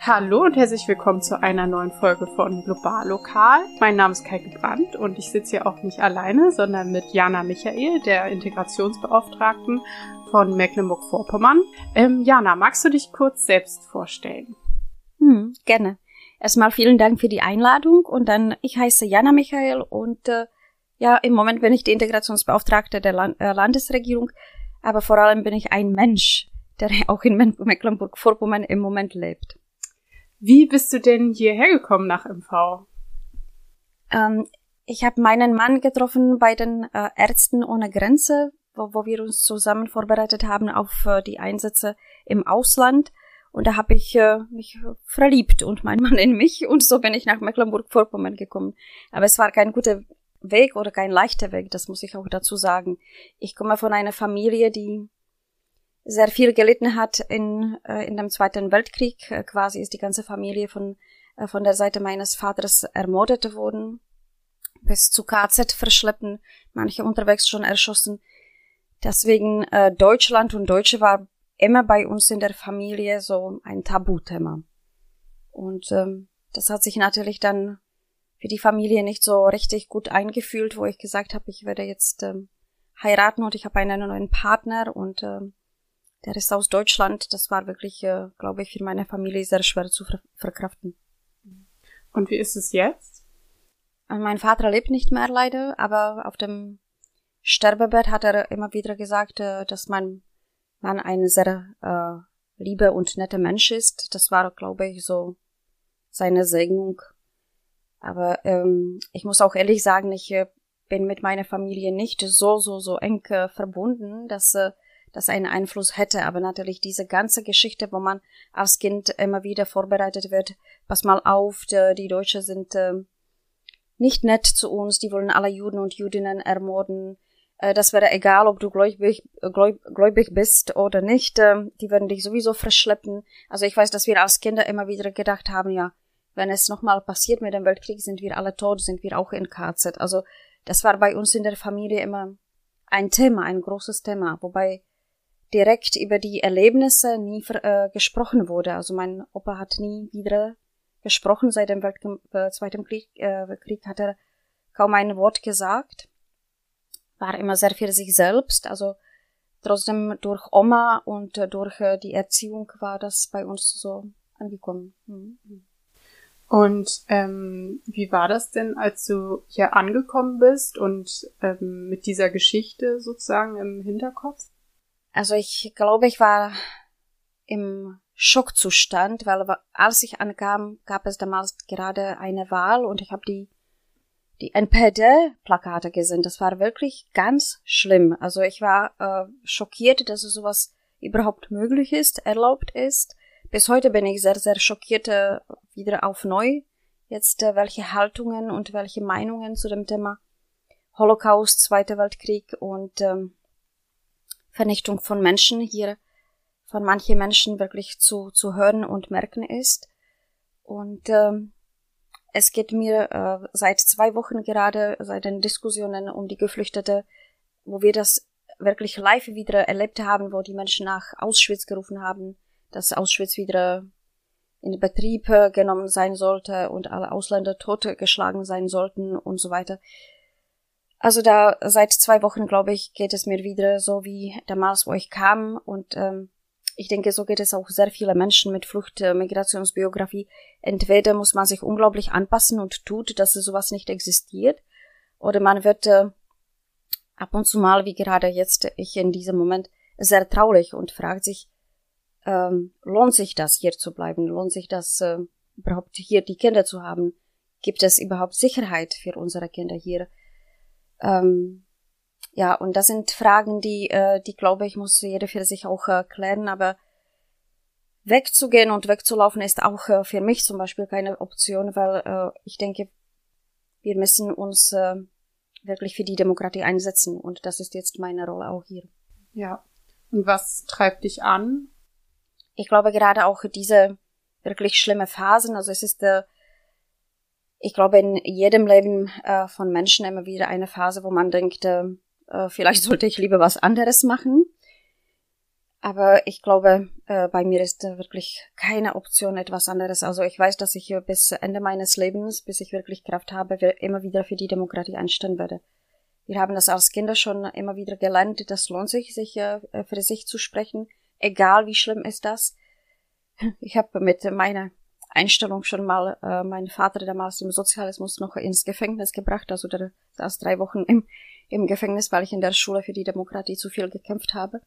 Hallo und herzlich willkommen zu einer neuen Folge von Global Lokal. Mein Name ist Kaike Brandt und ich sitze hier auch nicht alleine, sondern mit Jana Michael, der Integrationsbeauftragten von Mecklenburg-Vorpommern. Ähm, Jana, magst du dich kurz selbst vorstellen? Hm, gerne. Erstmal vielen Dank für die Einladung und dann, ich heiße Jana Michael und äh, ja, im Moment bin ich die Integrationsbeauftragte der Land äh, Landesregierung, aber vor allem bin ich ein Mensch, der auch in Mecklenburg-Vorpommern im Moment lebt. Wie bist du denn hierher gekommen nach MV? Ähm, ich habe meinen Mann getroffen bei den äh, Ärzten ohne Grenze, wo, wo wir uns zusammen vorbereitet haben auf äh, die Einsätze im Ausland. Und da habe ich äh, mich verliebt und mein Mann in mich und so bin ich nach Mecklenburg-Vorpommern gekommen. Aber es war kein guter Weg oder kein leichter Weg, das muss ich auch dazu sagen. Ich komme von einer Familie, die sehr viel gelitten hat in, äh, in dem Zweiten Weltkrieg. Äh, quasi ist die ganze Familie von, äh, von der Seite meines Vaters ermordet worden, bis zu KZ verschleppen, manche unterwegs schon erschossen. Deswegen äh, Deutschland und Deutsche war immer bei uns in der Familie so ein Tabuthema. Und ähm, das hat sich natürlich dann für die Familie nicht so richtig gut eingefühlt, wo ich gesagt habe, ich werde jetzt ähm, heiraten und ich habe einen neuen Partner und ähm, der ist aus Deutschland. Das war wirklich, äh, glaube ich, für meine Familie sehr schwer zu ver verkraften. Und wie ist es jetzt? Und mein Vater lebt nicht mehr leider, aber auf dem Sterbebett hat er immer wieder gesagt, äh, dass mein Mann ein sehr äh, lieber und netter Mensch ist. Das war, glaube ich, so seine Segnung. Aber ähm, ich muss auch ehrlich sagen, ich äh, bin mit meiner Familie nicht so, so, so eng äh, verbunden, dass äh, das einen Einfluss hätte. Aber natürlich diese ganze Geschichte, wo man als Kind immer wieder vorbereitet wird, pass mal auf, die, Deutschen sind äh, nicht nett zu uns, die wollen alle Juden und Judinnen ermorden. Äh, das wäre egal, ob du gläubig, gläub, gläubig bist oder nicht. Äh, die würden dich sowieso verschleppen. Also ich weiß, dass wir als Kinder immer wieder gedacht haben, ja, wenn es nochmal passiert mit dem Weltkrieg, sind wir alle tot, sind wir auch in KZ. Also das war bei uns in der Familie immer ein Thema, ein großes Thema, wobei direkt über die Erlebnisse nie äh, gesprochen wurde. Also mein Opa hat nie wieder gesprochen seit dem Welt äh, Zweiten Krieg, äh, Krieg hat er kaum ein Wort gesagt. War immer sehr für sich selbst. Also trotzdem durch Oma und äh, durch äh, die Erziehung war das bei uns so angekommen. Mhm. Und ähm, wie war das denn, als du hier angekommen bist und ähm, mit dieser Geschichte sozusagen im Hinterkopf? Also ich glaube, ich war im Schockzustand, weil als ich ankam, gab es damals gerade eine Wahl und ich habe die die NPD-Plakate gesehen. Das war wirklich ganz schlimm. Also ich war äh, schockiert, dass sowas überhaupt möglich ist, erlaubt ist. Bis heute bin ich sehr, sehr schockiert äh, wieder auf neu. Jetzt äh, welche Haltungen und welche Meinungen zu dem Thema Holocaust, Zweiter Weltkrieg und ähm, Vernichtung von Menschen hier von manchen Menschen wirklich zu, zu hören und merken ist. Und ähm, es geht mir äh, seit zwei Wochen gerade, seit den Diskussionen um die Geflüchtete, wo wir das wirklich live wieder erlebt haben, wo die Menschen nach Auschwitz gerufen haben, dass Auschwitz wieder in Betrieb äh, genommen sein sollte und alle Ausländer totgeschlagen sein sollten und so weiter. Also da seit zwei Wochen, glaube ich, geht es mir wieder so wie damals, wo ich kam. Und ähm, ich denke, so geht es auch sehr viele Menschen mit Flucht, äh. Entweder muss man sich unglaublich anpassen und tut, dass sowas nicht existiert, oder man wird äh, ab und zu mal, wie gerade jetzt ich in diesem Moment, sehr traurig und fragt sich, ähm, lohnt sich das hier zu bleiben? Lohnt sich das äh, überhaupt hier die Kinder zu haben? Gibt es überhaupt Sicherheit für unsere Kinder hier? Ähm, ja, und das sind Fragen, die, äh, die glaube ich, muss jeder für sich auch äh, klären, aber wegzugehen und wegzulaufen ist auch äh, für mich zum Beispiel keine Option, weil äh, ich denke, wir müssen uns äh, wirklich für die Demokratie einsetzen und das ist jetzt meine Rolle auch hier. Ja. Und was treibt dich an? Ich glaube gerade auch diese wirklich schlimme Phasen, also es ist äh, ich glaube, in jedem Leben äh, von Menschen immer wieder eine Phase, wo man denkt, äh, äh, vielleicht sollte ich lieber was anderes machen. Aber ich glaube, äh, bei mir ist wirklich keine Option etwas anderes. Also ich weiß, dass ich bis Ende meines Lebens, bis ich wirklich Kraft habe, immer wieder für die Demokratie einstehen werde. Wir haben das als Kinder schon immer wieder gelernt. Das lohnt sich, sich äh, für sich zu sprechen, egal wie schlimm ist das. Ich habe mit meiner Einstellung schon mal äh, meinen Vater damals im Sozialismus noch ins Gefängnis gebracht, also der saß drei Wochen im, im Gefängnis, weil ich in der Schule für die Demokratie zu viel gekämpft habe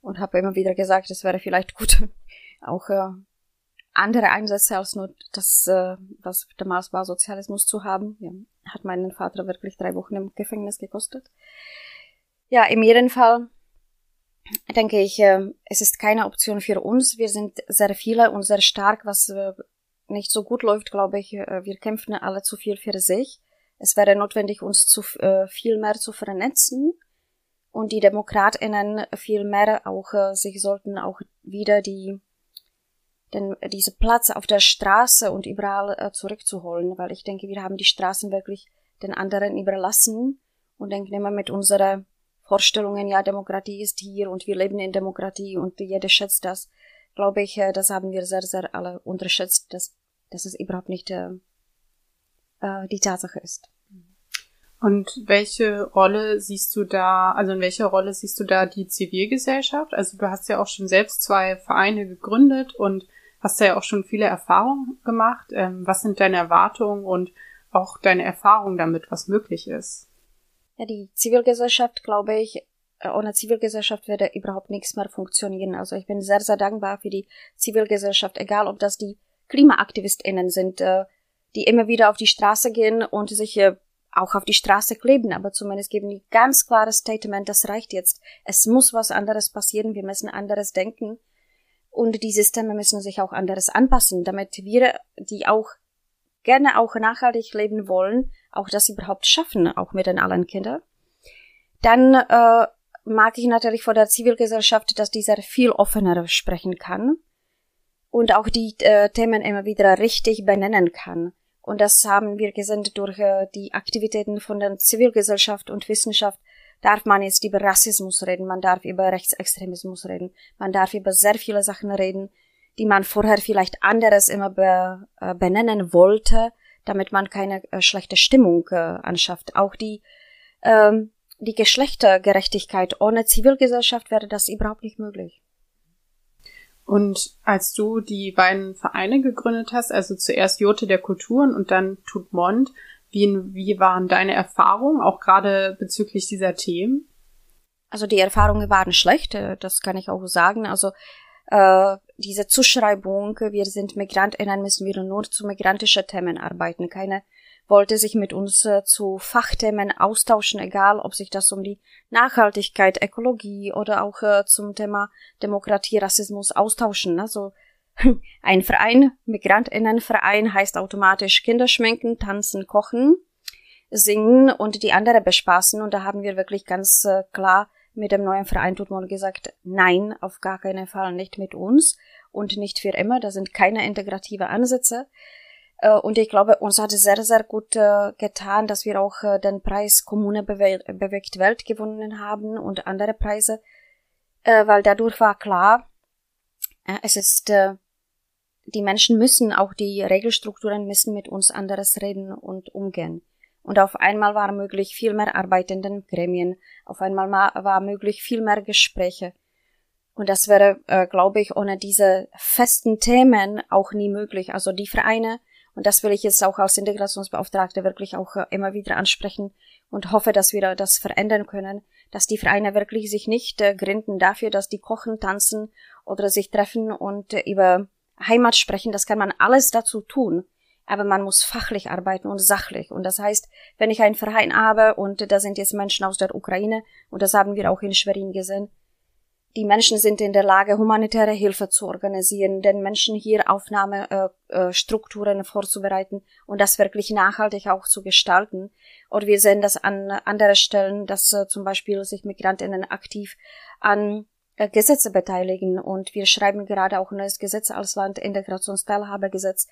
und habe immer wieder gesagt, es wäre vielleicht gut, auch äh, andere Einsätze als nur das, äh, was damals war, Sozialismus zu haben. Ja, hat meinen Vater wirklich drei Wochen im Gefängnis gekostet. Ja, in jedem Fall denke ich, äh, es ist keine Option für uns. Wir sind sehr viele und sehr stark, was äh, nicht so gut läuft, glaube ich. Äh, wir kämpfen alle zu viel für sich. Es wäre notwendig, uns zu viel mehr zu vernetzen und die DemokratInnen viel mehr auch sich sollten auch wieder die den, diese Platz auf der Straße und überall zurückzuholen, weil ich denke, wir haben die Straßen wirklich den anderen überlassen und denken immer mit unserer Vorstellungen, ja, Demokratie ist hier und wir leben in Demokratie und jeder schätzt das, glaube ich, äh, das haben wir sehr, sehr alle unterschätzt, dass, dass es überhaupt nicht äh, äh, die Tatsache ist. Und welche Rolle siehst du da, also in welcher Rolle siehst du da die Zivilgesellschaft? Also du hast ja auch schon selbst zwei Vereine gegründet und hast ja auch schon viele Erfahrungen gemacht. Ähm, was sind deine Erwartungen und auch deine Erfahrungen damit, was möglich ist? Ja, die Zivilgesellschaft, glaube ich, ohne Zivilgesellschaft würde überhaupt nichts mehr funktionieren. Also ich bin sehr, sehr dankbar für die Zivilgesellschaft, egal ob das die KlimaaktivistInnen sind, äh, die immer wieder auf die Straße gehen und sich äh, auch auf die Straße kleben, aber zumindest geben die ganz klares Statement, das reicht jetzt. Es muss was anderes passieren, wir müssen anderes denken und die Systeme müssen sich auch anderes anpassen, damit wir, die auch gerne auch nachhaltig leben wollen, auch das überhaupt schaffen, auch mit den allen Kindern. Dann äh, mag ich natürlich vor der Zivilgesellschaft, dass dieser viel offener sprechen kann und auch die äh, Themen immer wieder richtig benennen kann. Und das haben wir gesehen durch äh, die Aktivitäten von der Zivilgesellschaft und Wissenschaft. Darf man jetzt über Rassismus reden, man darf über Rechtsextremismus reden, man darf über sehr viele Sachen reden, die man vorher vielleicht anderes immer be, äh, benennen wollte, damit man keine äh, schlechte Stimmung äh, anschafft. Auch die, ähm, die Geschlechtergerechtigkeit ohne Zivilgesellschaft wäre das überhaupt nicht möglich. Und als du die beiden Vereine gegründet hast, also zuerst Jote der Kulturen und dann Tutmond, wie, wie waren deine Erfahrungen, auch gerade bezüglich dieser Themen? Also die Erfahrungen waren schlecht, äh, das kann ich auch sagen. Also äh, diese Zuschreibung, wir sind MigrantInnen, müssen wir nur zu migrantischen Themen arbeiten. Keine wollte sich mit uns äh, zu Fachthemen austauschen, egal ob sich das um die Nachhaltigkeit, Ökologie oder auch äh, zum Thema Demokratie, Rassismus austauschen. Also ein Verein, MigrantInnenverein heißt automatisch Kinderschminken, tanzen, kochen, singen und die andere bespaßen. Und da haben wir wirklich ganz äh, klar mit dem neuen Verein Tutmol gesagt, nein, auf gar keinen Fall nicht mit uns und nicht für immer. Da sind keine integrative Ansätze. Äh, und ich glaube, uns hat es sehr, sehr gut äh, getan, dass wir auch äh, den Preis Kommune bewegt Welt gewonnen haben und andere Preise, weil dadurch war klar, es ist, die Menschen müssen, auch die Regelstrukturen müssen mit uns anderes reden und umgehen und auf einmal war möglich viel mehr Arbeit in den Gremien, auf einmal war möglich viel mehr Gespräche. Und das wäre, glaube ich, ohne diese festen Themen auch nie möglich. Also die Vereine, und das will ich jetzt auch als Integrationsbeauftragte wirklich auch äh, immer wieder ansprechen und hoffe, dass wir das verändern können, dass die Vereine wirklich sich nicht äh, gründen dafür, dass die kochen, tanzen oder sich treffen und äh, über Heimat sprechen. Das kann man alles dazu tun aber man muss fachlich arbeiten und sachlich. Und das heißt, wenn ich einen Verein habe und da sind jetzt Menschen aus der Ukraine, und das haben wir auch in Schwerin gesehen, die Menschen sind in der Lage, humanitäre Hilfe zu organisieren, den Menschen hier Aufnahmestrukturen äh, äh, vorzubereiten und das wirklich nachhaltig auch zu gestalten. Oder wir sehen das an anderen Stellen, dass äh, zum Beispiel sich Migrantinnen aktiv an Gesetze beteiligen und wir schreiben gerade auch ein neues Gesetz als Land, Integrationsteilhabegesetz,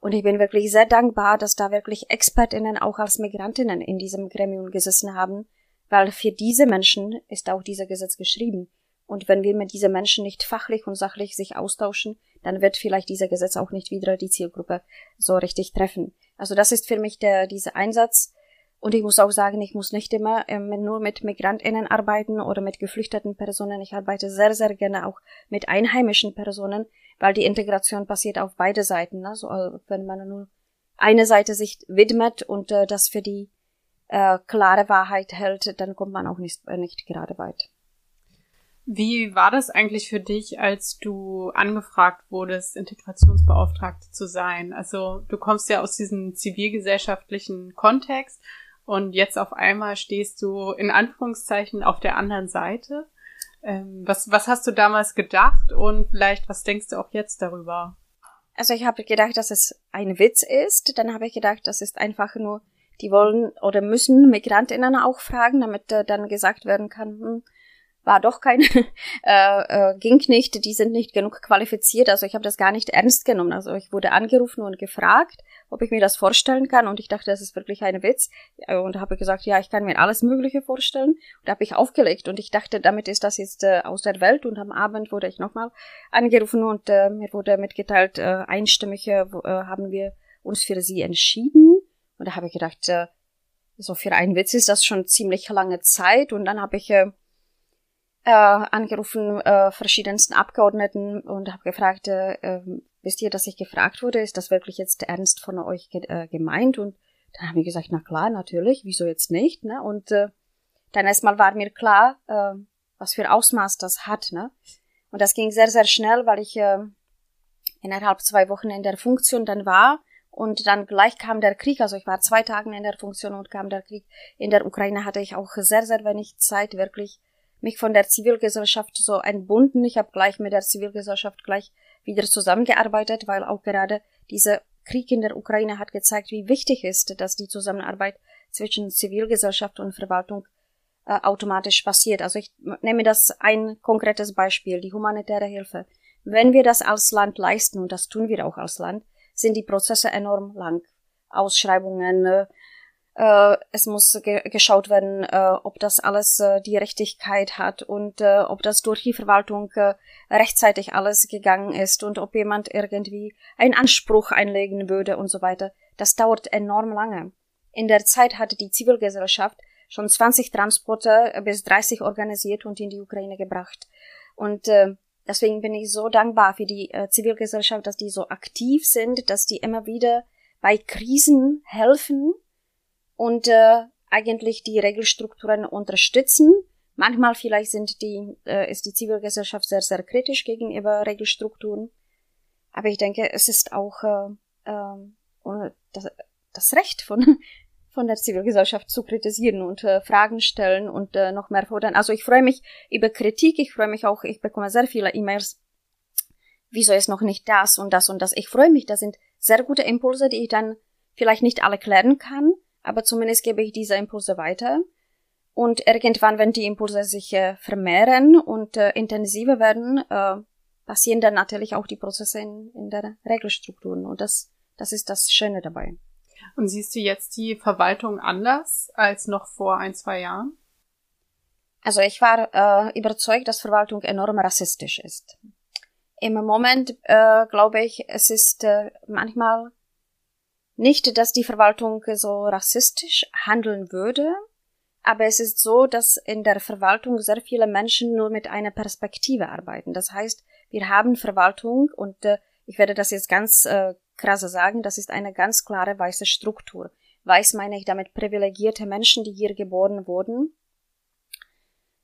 und ich bin wirklich sehr dankbar, dass da wirklich Expertinnen auch als Migrantinnen in diesem Gremium gesessen haben, weil für diese Menschen ist auch dieser Gesetz geschrieben. Und wenn wir mit diesen Menschen nicht fachlich und sachlich sich austauschen, dann wird vielleicht dieser Gesetz auch nicht wieder die Zielgruppe so richtig treffen. Also das ist für mich der, dieser Einsatz. Und ich muss auch sagen, ich muss nicht immer ähm, nur mit MigrantInnen arbeiten oder mit geflüchteten Personen. Ich arbeite sehr, sehr gerne auch mit einheimischen Personen, weil die Integration passiert auf beide Seiten. Ne? So, also wenn man nur eine Seite sich widmet und äh, das für die äh, klare Wahrheit hält, dann kommt man auch nicht, äh, nicht gerade weit. Wie war das eigentlich für dich, als du angefragt wurdest, Integrationsbeauftragte zu sein? Also du kommst ja aus diesem zivilgesellschaftlichen Kontext und jetzt auf einmal stehst du in Anführungszeichen auf der anderen Seite. Ähm, was, was hast du damals gedacht und vielleicht was denkst du auch jetzt darüber? Also ich habe gedacht, dass es ein Witz ist. Dann habe ich gedacht, das ist einfach nur, die wollen oder müssen Migrantinnen auch fragen, damit äh, dann gesagt werden kann, hm, war doch kein, äh, äh, ging nicht, die sind nicht genug qualifiziert. Also ich habe das gar nicht ernst genommen. Also ich wurde angerufen und gefragt, ob ich mir das vorstellen kann. Und ich dachte, das ist wirklich ein Witz. Und habe gesagt, ja, ich kann mir alles Mögliche vorstellen. Und habe ich aufgelegt. Und ich dachte, damit ist das jetzt äh, aus der Welt. Und am Abend wurde ich nochmal angerufen und äh, mir wurde mitgeteilt, äh, einstimmig äh, haben wir uns für sie entschieden. Und da habe ich gedacht, äh, so für einen Witz ist das schon ziemlich lange Zeit. Und dann habe ich äh, äh, angerufen, äh, verschiedensten Abgeordneten und habe gefragt, äh, ähm, wisst ihr, dass ich gefragt wurde, ist das wirklich jetzt ernst von euch ge äh, gemeint? Und dann haben wir gesagt, na klar, natürlich, wieso jetzt nicht? Ne? Und äh, dann erstmal war mir klar, äh, was für Ausmaß das hat. Ne? Und das ging sehr, sehr schnell, weil ich äh, innerhalb zwei Wochen in der Funktion dann war und dann gleich kam der Krieg, also ich war zwei Tage in der Funktion und kam der Krieg. In der Ukraine hatte ich auch sehr, sehr wenig Zeit, wirklich mich von der Zivilgesellschaft so entbunden. Ich habe gleich mit der Zivilgesellschaft gleich wieder zusammengearbeitet, weil auch gerade dieser Krieg in der Ukraine hat gezeigt, wie wichtig ist, dass die Zusammenarbeit zwischen Zivilgesellschaft und Verwaltung äh, automatisch passiert. Also ich nehme das ein konkretes Beispiel, die humanitäre Hilfe. Wenn wir das als Land leisten, und das tun wir auch als Land, sind die Prozesse enorm lang. Ausschreibungen, äh, es muss ge geschaut werden, äh, ob das alles äh, die Rechtigkeit hat und äh, ob das durch die Verwaltung äh, rechtzeitig alles gegangen ist und ob jemand irgendwie einen Anspruch einlegen würde und so weiter. Das dauert enorm lange. In der Zeit hatte die Zivilgesellschaft schon 20 Transporte bis 30 organisiert und in die Ukraine gebracht. Und äh, deswegen bin ich so dankbar für die Zivilgesellschaft, dass die so aktiv sind, dass die immer wieder bei Krisen helfen und äh, eigentlich die Regelstrukturen unterstützen. Manchmal vielleicht sind die, äh, ist die Zivilgesellschaft sehr, sehr kritisch gegenüber Regelstrukturen. Aber ich denke, es ist auch äh, äh, das, das Recht von, von der Zivilgesellschaft zu kritisieren und äh, Fragen stellen und äh, noch mehr fordern. Also ich freue mich über Kritik, ich freue mich auch, ich bekomme sehr viele E-Mails. Wieso ist noch nicht das und das und das? Ich freue mich, das sind sehr gute Impulse, die ich dann vielleicht nicht alle klären kann, aber zumindest gebe ich diese Impulse weiter. Und irgendwann, wenn die Impulse sich äh, vermehren und äh, intensiver werden, äh, passieren dann natürlich auch die Prozesse in, in der Regelstrukturen. Und das, das ist das Schöne dabei. Und siehst du jetzt die Verwaltung anders als noch vor ein, zwei Jahren? Also ich war äh, überzeugt, dass Verwaltung enorm rassistisch ist. Im Moment äh, glaube ich, es ist äh, manchmal nicht, dass die Verwaltung so rassistisch handeln würde, aber es ist so, dass in der Verwaltung sehr viele Menschen nur mit einer Perspektive arbeiten. Das heißt, wir haben Verwaltung und äh, ich werde das jetzt ganz äh, krasse sagen, das ist eine ganz klare weiße Struktur. Weiß meine ich damit privilegierte Menschen, die hier geboren wurden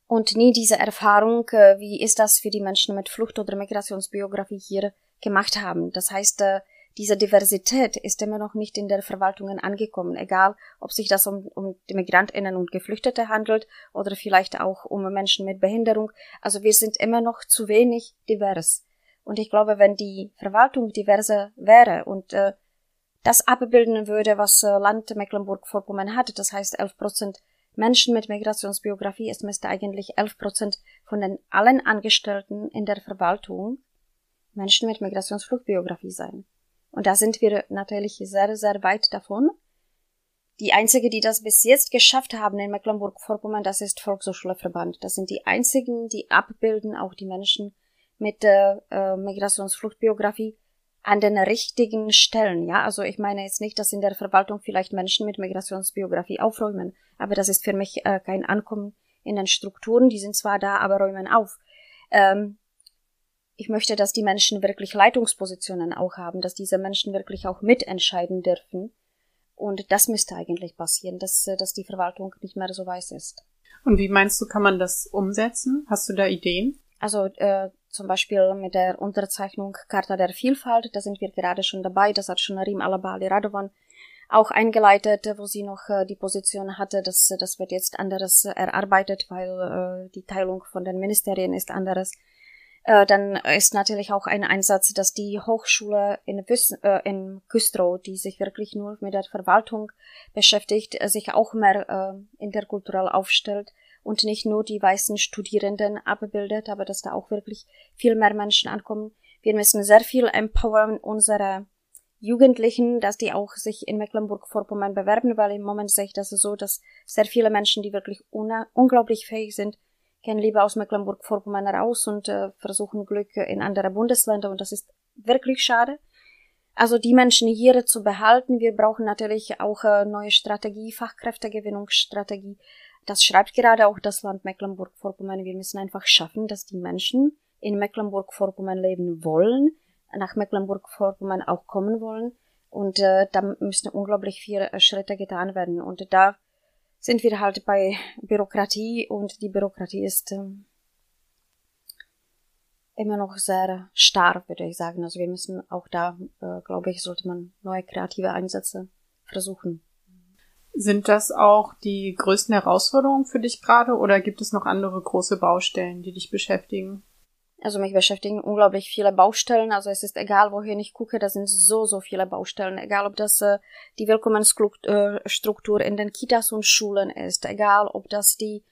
und nie diese Erfahrung, äh, wie ist das für die Menschen mit Flucht- oder Migrationsbiografie hier gemacht haben. Das heißt, äh, diese Diversität ist immer noch nicht in der Verwaltungen angekommen, egal ob sich das um, um die Migrantinnen und Geflüchtete handelt oder vielleicht auch um Menschen mit Behinderung. Also wir sind immer noch zu wenig divers. Und ich glaube, wenn die Verwaltung diverser wäre und äh, das abbilden würde, was äh, Land Mecklenburg-Vorpommern hat, das heißt 11 Prozent Menschen mit Migrationsbiografie, es müsste eigentlich 11 Prozent von den allen Angestellten in der Verwaltung Menschen mit Migrationsfluchtbiografie sein. Und da sind wir natürlich sehr, sehr weit davon. die einzige, die das bis jetzt geschafft haben in Mecklenburg-Vorpommern, das ist Volkshochschulverband. Das sind die einzigen, die abbilden auch die Menschen mit äh, äh, Migrationsfluchtbiografie an den richtigen Stellen. Ja, also ich meine jetzt nicht, dass in der Verwaltung vielleicht Menschen mit Migrationsbiografie aufräumen, aber das ist für mich äh, kein Ankommen in den Strukturen. Die sind zwar da, aber räumen auf. Ähm, ich möchte, dass die Menschen wirklich Leitungspositionen auch haben, dass diese Menschen wirklich auch mitentscheiden dürfen und das müsste eigentlich passieren, dass, äh, dass die Verwaltung nicht mehr so weiß ist. Und wie meinst du, kann man das umsetzen? Hast du da Ideen? Also äh, zum Beispiel mit der Unterzeichnung Charta der Vielfalt, da sind wir gerade schon dabei, das hat schon Rim Alabali Radovan auch eingeleitet, wo sie noch äh, die Position hatte, dass das wird jetzt anderes erarbeitet, weil äh, die Teilung von den Ministerien ist anderes. Äh, dann ist natürlich auch ein Einsatz, dass die Hochschule in, Wüs äh, in Güstrow, die sich wirklich nur mit der Verwaltung beschäftigt, äh, sich auch mehr äh, interkulturell aufstellt und nicht nur die weißen Studierenden abbildet, aber dass da auch wirklich viel mehr Menschen ankommen. Wir müssen sehr viel empowern unsere Jugendlichen, dass die auch sich in Mecklenburg-Vorpommern bewerben, weil im Moment sehe ich das so, dass sehr viele Menschen, die wirklich unglaublich fähig sind, gehen lieber aus Mecklenburg-Vorpommern raus und äh, versuchen Glück in andere Bundesländer und das ist wirklich schade. Also die Menschen hier zu behalten, wir brauchen natürlich auch äh, neue Strategie, Fachkräftegewinnungsstrategie. Das schreibt gerade auch das Land Mecklenburg-Vorpommern. Wir müssen einfach schaffen, dass die Menschen in Mecklenburg-Vorpommern leben wollen, nach Mecklenburg-Vorpommern auch kommen wollen. Und äh, da müssen unglaublich viele äh, Schritte getan werden. Und da sind wir halt bei Bürokratie und die Bürokratie ist ähm, immer noch sehr starr, würde ich sagen. Also wir müssen auch da, äh, glaube ich, sollte man neue kreative Einsätze versuchen. Sind das auch die größten Herausforderungen für dich gerade oder gibt es noch andere große Baustellen, die dich beschäftigen? Also mich beschäftigen unglaublich viele Baustellen. Also es ist egal, wohin ich gucke, da sind so, so viele Baustellen. Egal, ob das äh, die Willkommensstruktur in den Kitas und Schulen ist. Egal, ob das die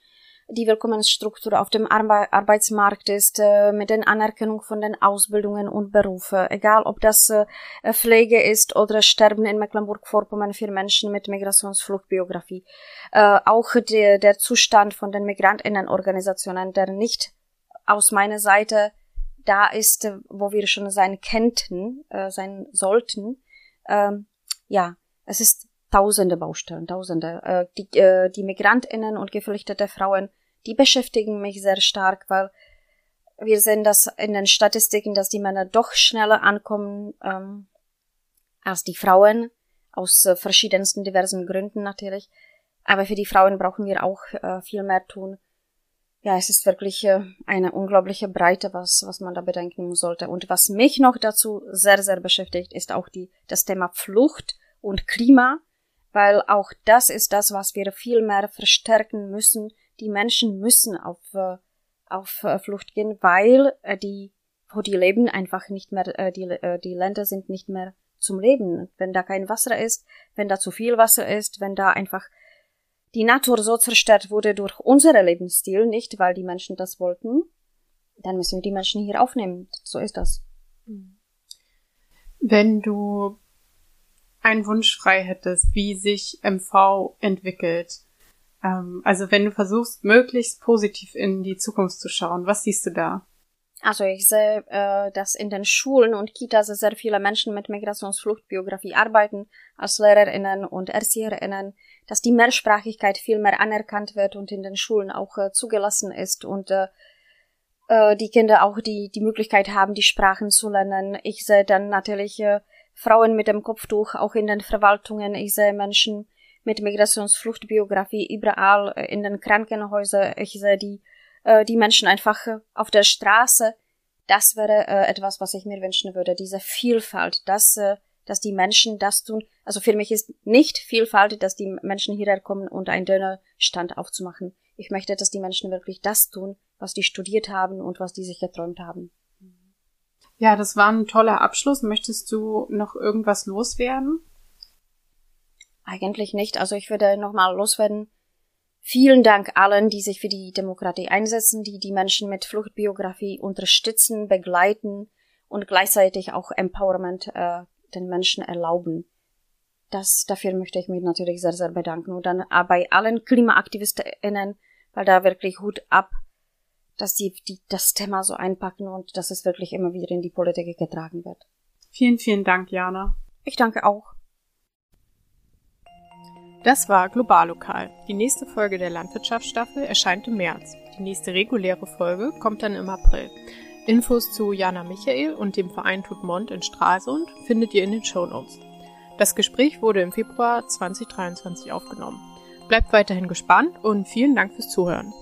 die Willkommensstruktur auf dem Arbe Arbeitsmarkt ist, äh, mit der Anerkennung von den Ausbildungen und Berufe. Egal, ob das äh, Pflege ist oder Sterben in Mecklenburg-Vorpommern für Menschen mit Migrationsfluchtbiografie. Äh, auch die, der Zustand von den Migrantinnenorganisationen, der nicht aus meiner Seite da ist, wo wir schon sein könnten, äh, sein sollten. Ähm, ja, es ist tausende Baustellen, tausende. Äh, die, äh, die Migrantinnen und geflüchtete Frauen, die beschäftigen mich sehr stark, weil wir sehen das in den Statistiken, dass die Männer doch schneller ankommen ähm, als die Frauen, aus äh, verschiedensten diversen Gründen natürlich. Aber für die Frauen brauchen wir auch äh, viel mehr tun ja, es ist wirklich äh, eine unglaubliche Breite, was, was man da bedenken sollte. Und was mich noch dazu sehr, sehr beschäftigt, ist auch die, das Thema Flucht und Klima, weil auch das ist das, was wir viel mehr verstärken müssen. Die Menschen müssen auf, äh, auf äh, Flucht gehen, weil die, wo die leben, einfach nicht mehr, die, die Länder sind nicht mehr zum Leben. Wenn da kein Wasser ist, wenn da zu viel Wasser ist, wenn da einfach die Natur so zerstört wurde durch unseren Lebensstil, nicht weil die Menschen das wollten, dann müssen wir die Menschen hier aufnehmen. So ist das. Wenn du einen Wunsch frei hättest, wie sich MV entwickelt, ähm, also wenn du versuchst, möglichst positiv in die Zukunft zu schauen, was siehst du da? Also ich sehe, äh, dass in den Schulen und Kitas sehr viele Menschen mit Migrationsfluchtbiografie arbeiten, als Lehrerinnen und Erzieherinnen, dass die Mehrsprachigkeit viel mehr anerkannt wird und in den Schulen auch äh, zugelassen ist und äh, äh, die Kinder auch die, die Möglichkeit haben, die Sprachen zu lernen. Ich sehe dann natürlich äh, Frauen mit dem Kopftuch auch in den Verwaltungen. Ich sehe Menschen mit Migrationsfluchtbiografie überall äh, in den Krankenhäusern. Ich sehe die äh, die Menschen einfach äh, auf der Straße. Das wäre äh, etwas, was ich mir wünschen würde. Diese Vielfalt, dass, äh, dass die Menschen das tun. Also für mich ist nicht Vielfalt, dass die Menschen hierher kommen und einen Dönerstand aufzumachen. Ich möchte, dass die Menschen wirklich das tun, was die studiert haben und was die sich geträumt haben. Ja, das war ein toller Abschluss. Möchtest du noch irgendwas loswerden? Eigentlich nicht. Also ich würde nochmal loswerden, Vielen Dank allen, die sich für die Demokratie einsetzen, die die Menschen mit Fluchtbiografie unterstützen, begleiten und gleichzeitig auch Empowerment äh, den Menschen erlauben. das, dafür möchte ich mich natürlich sehr, sehr bedanken. Und dann bei allen KlimaaktivistInnen, weil da wirklich Hut ab, dass die, die das Thema so einpacken und dass es wirklich immer wieder in die Politik getragen wird. Vielen, vielen Dank, Jana. Ich danke auch. Das war Globallokal. Die nächste Folge der Landwirtschaftsstaffel erscheint im März. Die nächste reguläre Folge kommt dann im April. Infos zu Jana Michael und dem Verein Tutmont in Stralsund findet ihr in den Shownotes. Das Gespräch wurde im Februar 2023 aufgenommen. Bleibt weiterhin gespannt und vielen Dank fürs Zuhören.